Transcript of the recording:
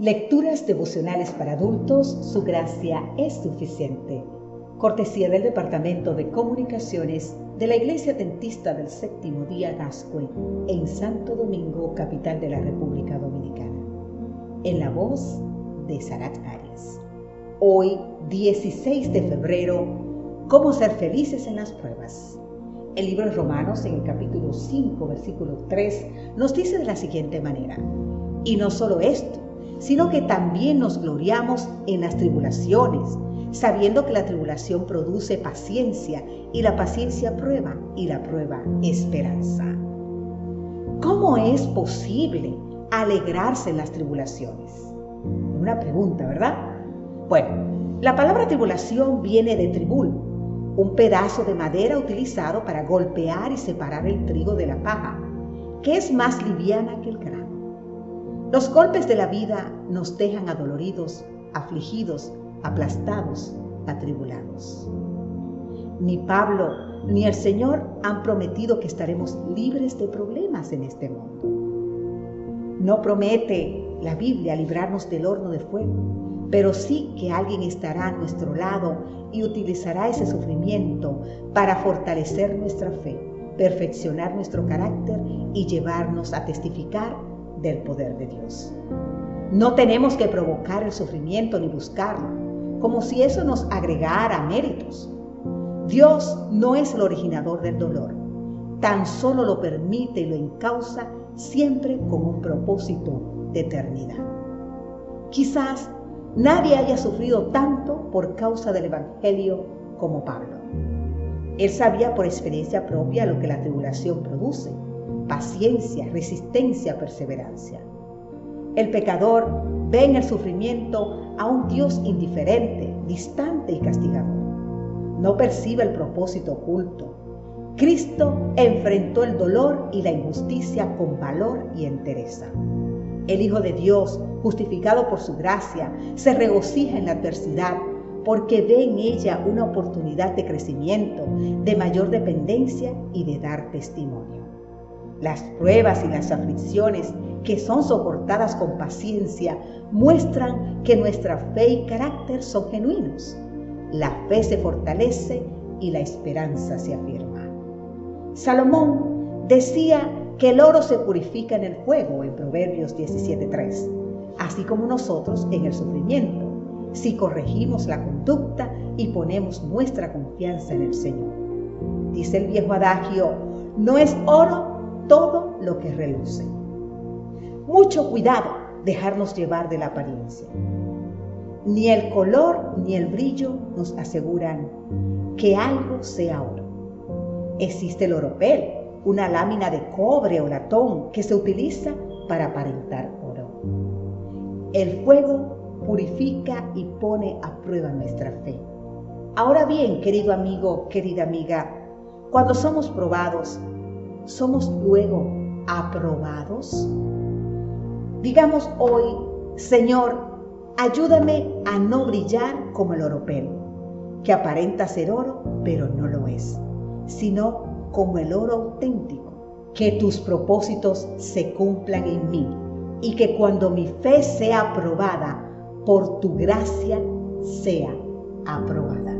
Lecturas devocionales para adultos, su gracia es suficiente. Cortesía del Departamento de Comunicaciones de la Iglesia Dentista del Séptimo Día Gascue en Santo Domingo, capital de la República Dominicana. En la voz de Sarat Arias. Hoy, 16 de febrero, ¿cómo ser felices en las pruebas? El libro de Romanos, en el capítulo 5, versículo 3, nos dice de la siguiente manera, y no solo esto, sino que también nos gloriamos en las tribulaciones, sabiendo que la tribulación produce paciencia y la paciencia prueba y la prueba esperanza. ¿Cómo es posible alegrarse en las tribulaciones? Una pregunta, ¿verdad? Bueno, la palabra tribulación viene de tribul, un pedazo de madera utilizado para golpear y separar el trigo de la paja, que es más liviana que el grano. Los golpes de la vida nos dejan adoloridos, afligidos, aplastados, atribulados. Ni Pablo ni el Señor han prometido que estaremos libres de problemas en este mundo. No promete la Biblia librarnos del horno de fuego, pero sí que alguien estará a nuestro lado y utilizará ese sufrimiento para fortalecer nuestra fe, perfeccionar nuestro carácter y llevarnos a testificar del poder de Dios. No tenemos que provocar el sufrimiento ni buscarlo, como si eso nos agregara méritos. Dios no es el originador del dolor, tan solo lo permite y lo encausa siempre con un propósito de eternidad. Quizás nadie haya sufrido tanto por causa del Evangelio como Pablo. Él sabía por experiencia propia lo que la tribulación produce paciencia, resistencia, perseverancia. El pecador ve en el sufrimiento a un Dios indiferente, distante y castigador. No percibe el propósito oculto. Cristo enfrentó el dolor y la injusticia con valor y entereza. El Hijo de Dios, justificado por su gracia, se regocija en la adversidad porque ve en ella una oportunidad de crecimiento, de mayor dependencia y de dar testimonio. Las pruebas y las aflicciones que son soportadas con paciencia muestran que nuestra fe y carácter son genuinos. La fe se fortalece y la esperanza se afirma. Salomón decía que el oro se purifica en el fuego en Proverbios 17.3, así como nosotros en el sufrimiento, si corregimos la conducta y ponemos nuestra confianza en el Señor. Dice el viejo adagio, no es oro todo lo que reluce. Mucho cuidado dejarnos llevar de la apariencia. Ni el color ni el brillo nos aseguran que algo sea oro. Existe el oropel, una lámina de cobre o latón que se utiliza para aparentar oro. El fuego purifica y pone a prueba nuestra fe. Ahora bien, querido amigo, querida amiga, cuando somos probados, somos luego aprobados? Digamos hoy, Señor, ayúdame a no brillar como el oropel, que aparenta ser oro, pero no lo es, sino como el oro auténtico. Que tus propósitos se cumplan en mí y que cuando mi fe sea aprobada, por tu gracia sea aprobada.